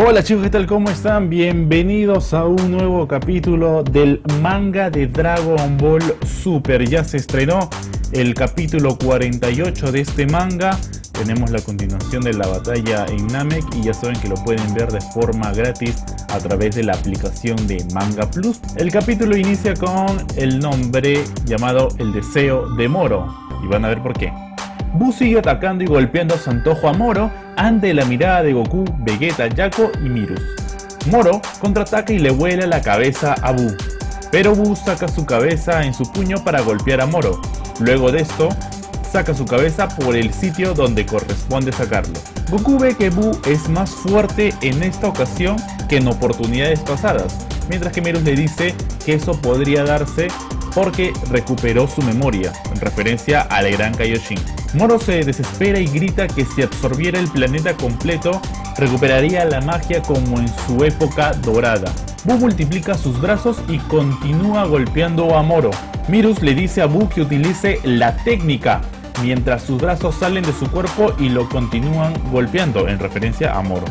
Hola chicos, ¿qué tal? ¿Cómo están? Bienvenidos a un nuevo capítulo del manga de Dragon Ball Super. Ya se estrenó el capítulo 48 de este manga. Tenemos la continuación de la batalla en Namek y ya saben que lo pueden ver de forma gratis a través de la aplicación de Manga Plus. El capítulo inicia con el nombre llamado El Deseo de Moro y van a ver por qué. Buu sigue atacando y golpeando a su antojo a Moro ante la mirada de Goku, Vegeta, Yako y Mirus. Moro contraataca y le vuela la cabeza a Buu, pero Buu saca su cabeza en su puño para golpear a Moro. Luego de esto, saca su cabeza por el sitio donde corresponde sacarlo. Goku ve que Buu es más fuerte en esta ocasión que en oportunidades pasadas, mientras que Mirus le dice que eso podría darse porque recuperó su memoria, en referencia al gran Kaioshin. Moro se desespera y grita que si absorbiera el planeta completo, recuperaría la magia como en su época dorada. Buu multiplica sus brazos y continúa golpeando a Moro. Mirus le dice a Buu que utilice la técnica, mientras sus brazos salen de su cuerpo y lo continúan golpeando, en referencia a Moro.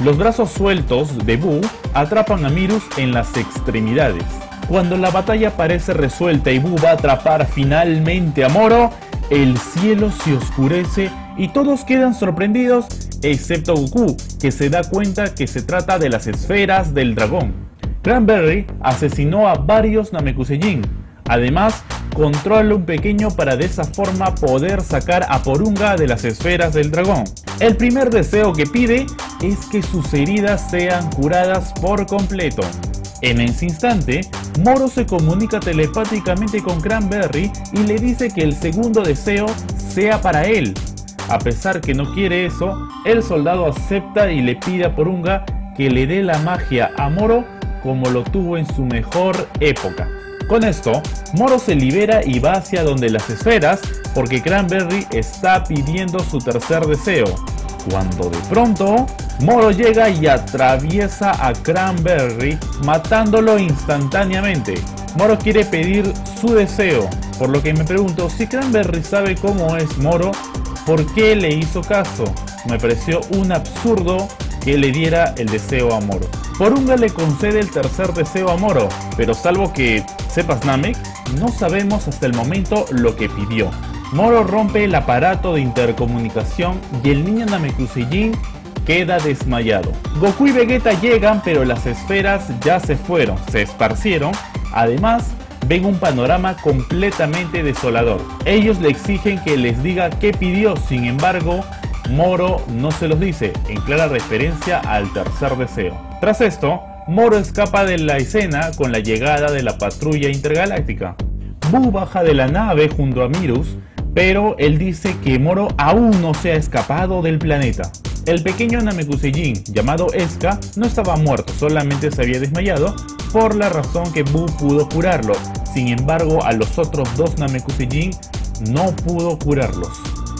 Los brazos sueltos de Buu atrapan a Mirus en las extremidades. Cuando la batalla parece resuelta y Buu va a atrapar finalmente a Moro, el cielo se oscurece y todos quedan sorprendidos, excepto Goku, que se da cuenta que se trata de las esferas del dragón. Cranberry asesinó a varios Namekusei Además, controla un pequeño para de esa forma poder sacar a Porunga de las esferas del dragón. El primer deseo que pide es que sus heridas sean curadas por completo. En ese instante, Moro se comunica telepáticamente con Cranberry y le dice que el segundo deseo sea para él. A pesar que no quiere eso, el soldado acepta y le pide a Porunga que le dé la magia a Moro como lo tuvo en su mejor época. Con esto, Moro se libera y va hacia donde las esferas porque Cranberry está pidiendo su tercer deseo, cuando de pronto Moro llega y atraviesa a Cranberry matándolo instantáneamente. Moro quiere pedir su deseo, por lo que me pregunto si Cranberry sabe cómo es Moro, ¿por qué le hizo caso? Me pareció un absurdo que le diera el deseo a Moro. Porunga le concede el tercer deseo a Moro, pero salvo que sepas Namek, no sabemos hasta el momento lo que pidió. Moro rompe el aparato de intercomunicación y el niño Namekusei queda desmayado. Goku y Vegeta llegan pero las esferas ya se fueron, se esparcieron. Además, ven un panorama completamente desolador. Ellos le exigen que les diga qué pidió, sin embargo, Moro no se los dice, en clara referencia al tercer deseo. Tras esto, Moro escapa de la escena con la llegada de la patrulla intergaláctica. Buu baja de la nave junto a Mirus pero él dice que Moro aún no se ha escapado del planeta. El pequeño Namekusei llamado Eska no estaba muerto, solamente se había desmayado por la razón que Buu pudo curarlo. Sin embargo, a los otros dos Namekusei no pudo curarlos.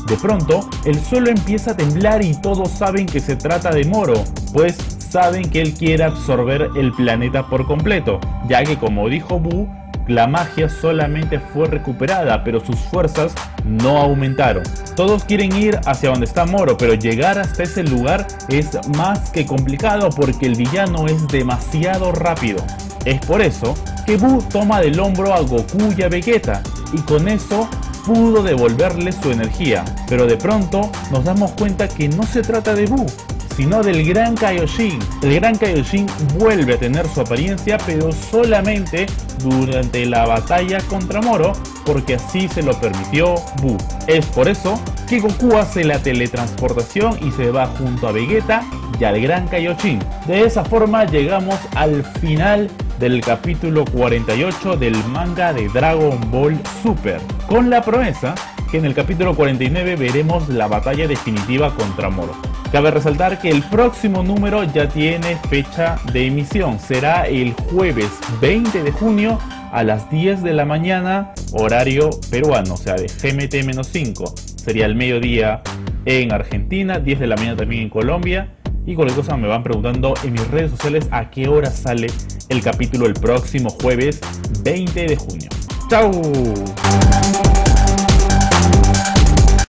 De pronto, el suelo empieza a temblar y todos saben que se trata de Moro, pues saben que él quiere absorber el planeta por completo, ya que como dijo Buu, la magia solamente fue recuperada, pero sus fuerzas no aumentaron. Todos quieren ir hacia donde está Moro, pero llegar hasta ese lugar es más que complicado porque el villano es demasiado rápido. Es por eso que Buu toma del hombro a Goku y a Vegeta, y con eso pudo devolverle su energía. Pero de pronto nos damos cuenta que no se trata de Buu, sino del Gran Kaioshin. El Gran Kaioshin vuelve a tener su apariencia, pero solamente durante la batalla contra Moro, porque así se lo permitió Buu. Es por eso que Goku hace la teletransportación y se va junto a Vegeta y al Gran Kaioshin. De esa forma llegamos al final del capítulo 48 del manga de Dragon Ball Super, con la promesa que en el capítulo 49 veremos la batalla definitiva contra Moro. Cabe resaltar que el próximo número ya tiene fecha de emisión. Será el jueves 20 de junio a las 10 de la mañana, horario peruano, o sea, de GMT-5. Sería el mediodía en Argentina, 10 de la mañana también en Colombia. Y cualquier cosa me van preguntando en mis redes sociales a qué hora sale el capítulo el próximo jueves 20 de junio. ¡Chao!